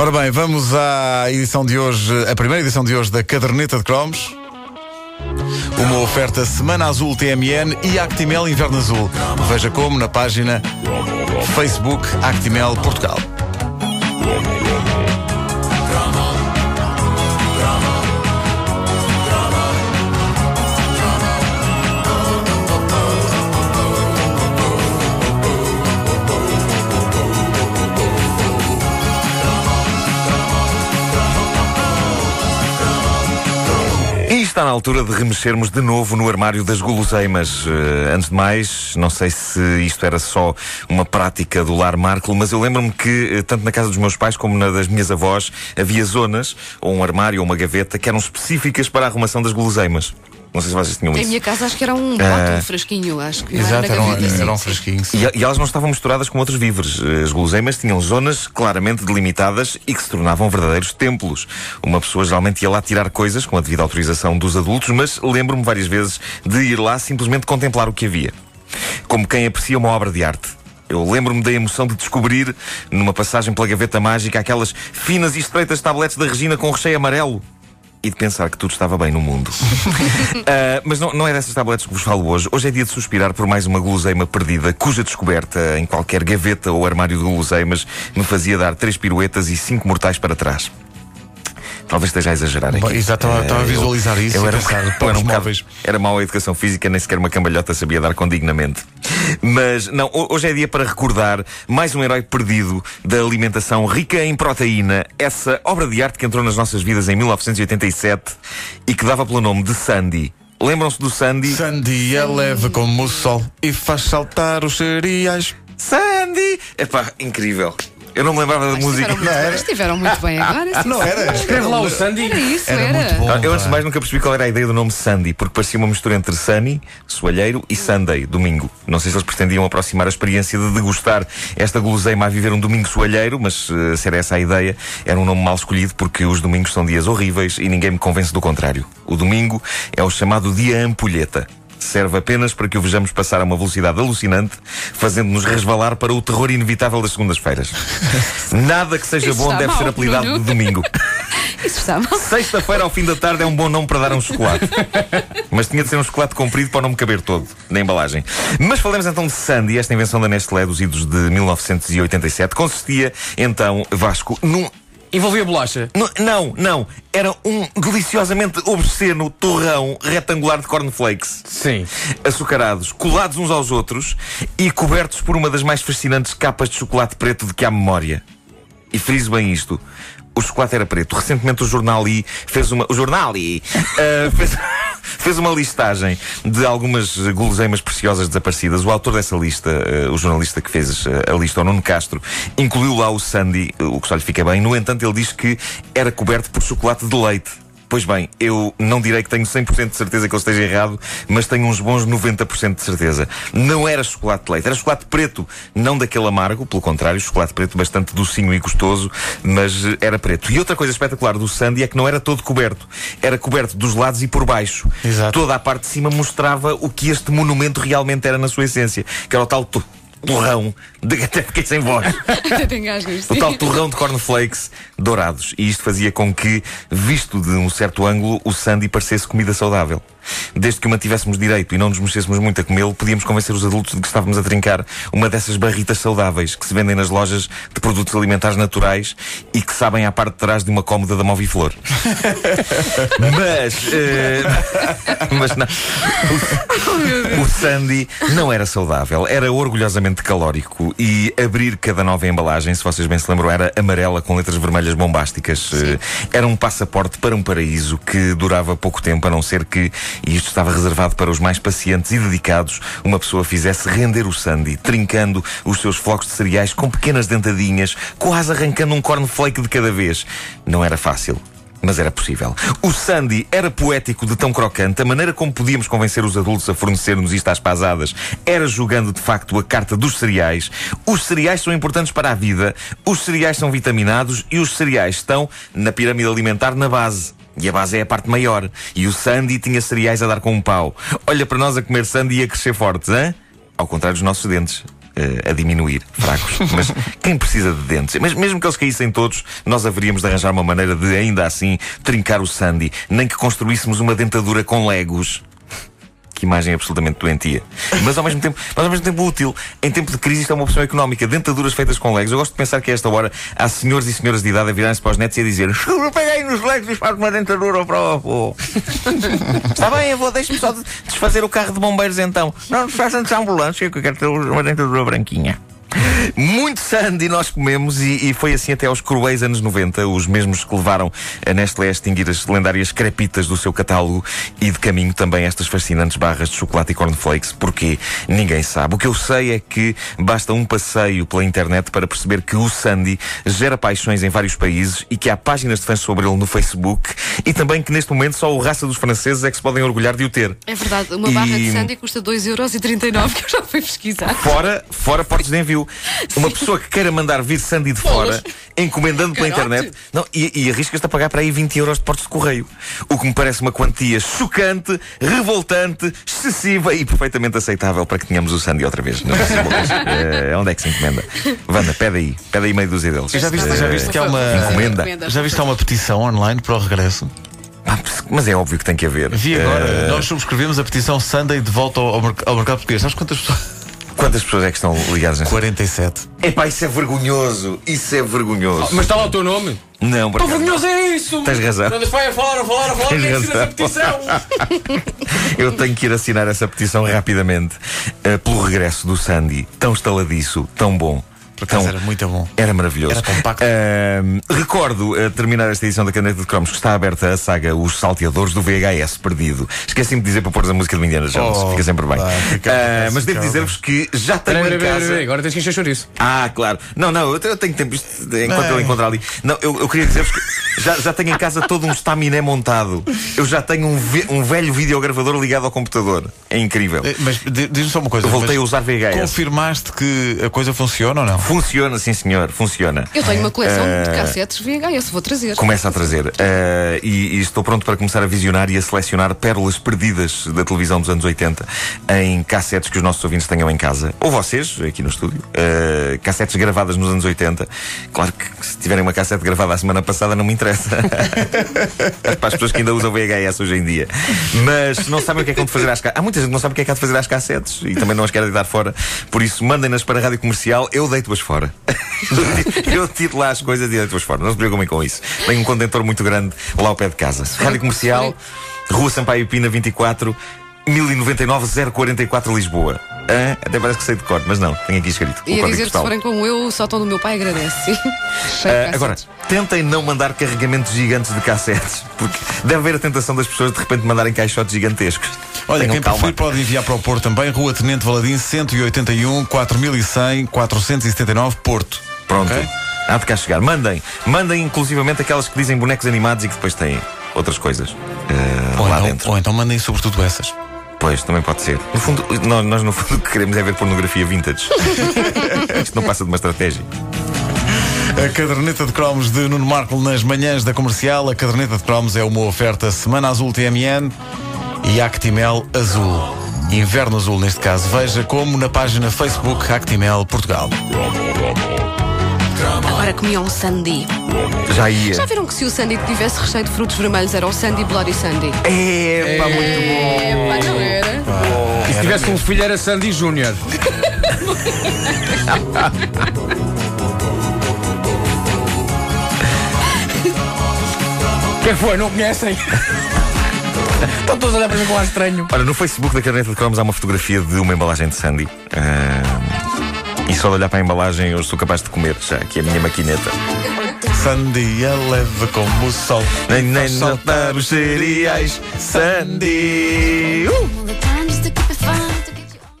Ora bem, vamos à edição de hoje, a primeira edição de hoje da Caderneta de Cromos. Uma oferta Semana Azul TMN e Actimel Inverno Azul. Veja como na página Facebook Actimel Portugal. Está na altura de remexermos de novo no armário das guloseimas. Eh, antes de mais, não sei se isto era só uma prática do lar Marco, mas eu lembro-me que, eh, tanto na casa dos meus pais como na das minhas avós, havia zonas, ou um armário ou uma gaveta, que eram específicas para a arrumação das guloseimas. Não sei se vocês tinham Em isso. minha casa acho que era um bote, um fresquinho, acho que Exato, era era um, era um fresquinho. sim. E, e elas não estavam misturadas com outros víveres. As guloseimas tinham zonas claramente delimitadas e que se tornavam verdadeiros templos. Uma pessoa geralmente ia lá tirar coisas com a devida autorização dos adultos, mas lembro-me várias vezes de ir lá simplesmente contemplar o que havia. Como quem aprecia uma obra de arte. Eu lembro-me da emoção de descobrir, numa passagem pela gaveta mágica, aquelas finas e estreitas tabletes da Regina com recheio amarelo. E de pensar que tudo estava bem no mundo. Ah, mas não, não é dessas tabletes que vos falo hoje. Hoje é dia de suspirar por mais uma guloseima perdida, cuja descoberta em qualquer gaveta ou armário de guloseimas me fazia dar três piruetas e cinco mortais para trás. Talvez esteja a exagerar aqui. Bom, exato, estava- estava a Eh, visualizar isso eu era, pensar, eu era poucos um bocado- móveis. era mau a educação física, nem sequer uma cambalhota sabia dar condignamente. Mas, não, ho- hoje é dia para recordar mais um herói perdido da alimentação rica em proteína. Essa obra de arte que entrou nas nossas vidas em 1987 e que dava pelo nome de Sandy. Lembram-se do Sandy? Sandia leve como o sol e faz saltar os cereais. Sandy! Epá, incrível. Eu não me lembrava da música. Estiveram muito, bem, estiveram muito bem agora. sim, Não era? Escreve lá o Sandy. Era isso, Era era. muito bom. Ah, Eu antes de mais nunca percebi qual era a ideia do nome Sandy, porque parecia uma mistura entre Sunny, soalheiro, e Sunday, domingo. Não sei se eles pretendiam aproximar a experiência de degustar esta guloseima a viver um domingo soalheiro, mas eh, se era essa a ideia, era um nome mal escolhido porque os domingos são dias horríveis e ninguém me convence do contrário. O domingo é o chamado dia ampulheta. Serve apenas para que o vejamos passar a uma velocidade alucinante, fazendo-nos resvalar para o terror inevitável das segundas-feiras. Nada que seja Isso bom deve ser mal, apelidado Nuno. de domingo. Isso está mal. Sexta-feira ao fim da tarde é um bom nome para dar um chocolate. Mas tinha de ser um chocolate comprido para não me caber todo na embalagem. Mas falemos então de Sandy, esta invenção da Nestlé dos idos de 1987. Consistia então, Vasco, num. Envolvia bolacha. nu- Não, não. Era um deliciosamente obsceno torrão retangular de cornflakes. Sim. Açucarados, colados uns aos outros e cobertos por uma das mais fascinantes capas de chocolate preto de que há memória. E friso bem isto. O chocolate era preto. Recentemente o Jornal fez uma. O Jornal ah, fez, fez uma listagem de algumas guloseimas preciosas desaparecidas. O autor dessa lista, ah, o jornalista que fez ah, a lista, o Nuno Castro, incluiu lá o Sandy, o que só lhe fica bem. No entanto, ele diz que era coberto por chocolate de leite. Pois bem, eu não direi que tenho 100% de certeza que ele esteja errado, mas tenho uns bons 90% de certeza. Não era chocolate de leite, era chocolate preto, não daquele amargo, pelo contrário, chocolate preto bastante docinho e gostoso, mas eh, era preto. E outra coisa espetacular do Sandy é que não era todo coberto, era coberto dos lados e por baixo. Exato. Toda a parte de cima mostrava o que este monumento realmente era na sua essência, que era o tal torrão, de até fiquei sem voz. O tal torrão de cornflakes dourados. E isto fazia com que, visto de um certo ângulo, o Sandy parecesse comida saudável. Desde que o mantivéssemos direito e não nos mexêssemos muito a comê-lo, podíamos convencer os adultos de que estávamos a trincar uma dessas barritas saudáveis que se vendem nas lojas de produtos alimentares naturais e que sabem à parte de trás de uma cómoda da Moviflor. mas. eh, mas não. O Sandy não era saudável, era orgulhosamente calórico e abrir cada nova embalagem, se vocês bem se lembram, era amarela com letras vermelhas bombásticas. Eh, Era um passaporte para um paraíso que durava pouco tempo, a não ser que, e isto estava reservado para os mais pacientes e dedicados, uma pessoa fizesse render o Sandy, trincando os seus flocos de cereais com pequenas dentadinhas, quase arrancando um cornflake de cada vez. Não era fácil. Mas era possível. O Sandy era poético de tão crocante, a maneira como podíamos convencer os adultos a fornecer-nos isto às pasadas era jogando de facto a carta dos cereais. Os cereais são importantes para a vida, os cereais são vitaminados e os cereais estão na pirâmide alimentar na base. E a base é a parte maior. E o Sandy tinha cereais a dar com um pau. Olha para nós a comer Sandy e a crescer fortes, hã? Ao contrário dos nossos dentes. eh, a diminuir, fracos. Mas quem precisa de dentes? Mas mesmo que eles caíssem todos, nós haveríamos de arranjar uma maneira de, ainda assim, trincar o Sandy. Nem que construíssemos uma dentadura com legos. Que imagem absolutamente doentia. Mas ao mesmo tempo, mas ao mesmo tempo útil. Em tempo de crise, isto é uma opção económica. Dentaduras feitas com legos. Eu gosto de pensar que a esta hora há senhores e senhoras de idade a virarem-se para os netos e a dizer: Peguei nos legos e faço uma dentadura para o avô. Está bem, avô, deixe-me só desfazer o carro de bombeiros então. Não, desfaçam de ambulância que eu quero ter uma dentadura branquinha. Muito Sandy nós comemos e, e, foi assim até aos cruéis anos 90, os mesmos que levaram a Nestlé a extinguir as lendárias crepitas do seu catálogo e de caminho também estas fascinantes barras de chocolate e cornflakes, porque ninguém sabe. O que eu sei é que basta um passeio pela internet para perceber que o Sandy gera paixões em vários países e que há páginas de fãs sobre ele no Facebook e também que neste momento só o raça dos franceses é que se podem orgulhar de o ter. É verdade, uma barra de Sandy custa 2,39€ que eu já fui pesquisar. Fora, fora portos de envio. Uma pessoa que queira mandar vir Sandy de fora, encomendando pela internet, não, e, e arriscas-te a pagar para aí 20 euros de portos de correio. O que me parece uma quantia chocante, revoltante, excessiva e perfeitamente aceitável para que tenhamos o Sandy outra vez. Não é, onde é que se encomenda? Wanda, pede aí, pede aí meio dúzia deles. Já viste, já viste que há uma. Encomenda. Já viste que há uma petição online para o regresso? Ah, mas é óbvio que tem que haver. Vi agora, uh... nós subscrevemos a petição Sunday de volta ao, ao mercado português. Sabes quantas pessoas? Quantas pessoas é que estão ligadas nessa? 47. Epá, isso é vergonhoso. Isso é vergonhoso. Oh, mas está lá o teu nome? Não, Tão vergonhoso é isso! Tens razão. Não, vai a falar, a falar, a falar, Tens razão. essa petição! Eu tenho que ir assinar essa petição rapidamente uh, pelo regresso do Sandy. Tão estaladiço, tão bom. Por acaso então, era muito bom. Era maravilhoso. Era compacto. Uh, recordo uh, terminar esta edição da Caneta de Cromos que está aberta a saga Os Salteadores do VHS Perdido. Esqueci-me de dizer para pôr a música de Indiana Jones. Oh, fica sempre bem. Fica, uh, mas devo dizer-vos que já tenho pera, em pera, casa. Pera, agora tens que encher chouriço. Ah, claro. Não, não, eu tenho tempo enquanto é. eu encontrar ali. Não, eu, eu queria dizer-vos que já, já tenho em casa todo um estaminé montado. Eu já tenho um, um velho videogravador ligado ao computador. É incrível. Eh, mas diz-me só uma coisa. Eu voltei a usar VHS. Confirmaste que a coisa funciona ou não? Funciona, sim, senhor funciona. Eu tenho uma coleção uh, de cassetes VHS, vou trazer. Começa a trazer. Uh, e, e, estou pronto para começar a visionar e a selecionar pérolas perdidas da televisão dos anos 80 em cassetes que os nossos ouvintes tenham em casa. Ou vocês, aqui no estúdio. Uh, cassetes gravadas nos anos 80. Claro que se tiverem uma cassete gravada a semana passada não me interessa. para as pessoas que ainda usam VHS hoje em dia. Mas não sabem o que é que hão de fazer às cassetes. Há muita gente que não sabe o que é que há de fazer às cassetes e também não as quer deitar fora. Por isso, mandem-nas para a rádio comercial, eu deito-as fora. eu tiro lá as coisas e depois fora. Não se preocupem com isso. Tenho um contentor muito grande lá ao pé de casa. Rádio Comercial, Rua Sampaio Pina 24, 1099 044 Lisboa. Ah, até parece que sei de cor, mas não, tenho aqui escrito. E a dizer que se forem como eu, só estão do meu pai agradece. uh, agora, tentem não mandar carregamentos gigantes de cassetes, porque deve haver a tentação das pessoas de repente mandarem caixotes gigantescos. Olha, Tenham quem calma. preferir pode enviar para o Porto também, Rua Tenente Valadim, 181 4100 479, Porto. Pronto. Okay? Há de cá chegar. Mandem, mandem inclusivamente aquelas que dizem bonecos animados e que depois têm outras coisas uh, ou lá então, dentro. Ou então mandem sobretudo essas. Pois, também pode ser. No fundo, nós, nós no fundo o que queremos é ver pornografia vintage. Isto não passa de uma estratégia. A caderneta de cromos de Nuno Marco nas manhãs da comercial. A caderneta de cromos é uma oferta Semana Azul TMN e Actimel Azul. Inverno Azul, neste caso. Veja como na página Facebook Actimel Portugal. Agora comia um sandy. Já ia. Já viram que se o sandy tivesse recheio de frutos vermelhos era o sandy Bloody Sandy? É, pá, muito bom. É, pá, não era? E se tivesse um filho era Sandy Júnior. Quem foi? Não conhecem? Estão todos a olhar para mim com ar estranho. Olha, no Facebook da Caderneta de Cromos há uma fotografia de uma embalagem de Sandy. Uh, e só de olhar para a embalagem eu sou capaz de comer já, aqui a minha maquineta. Sandy é leve como o sol. Nem, nem saltar os cereais. Sandy. Uh!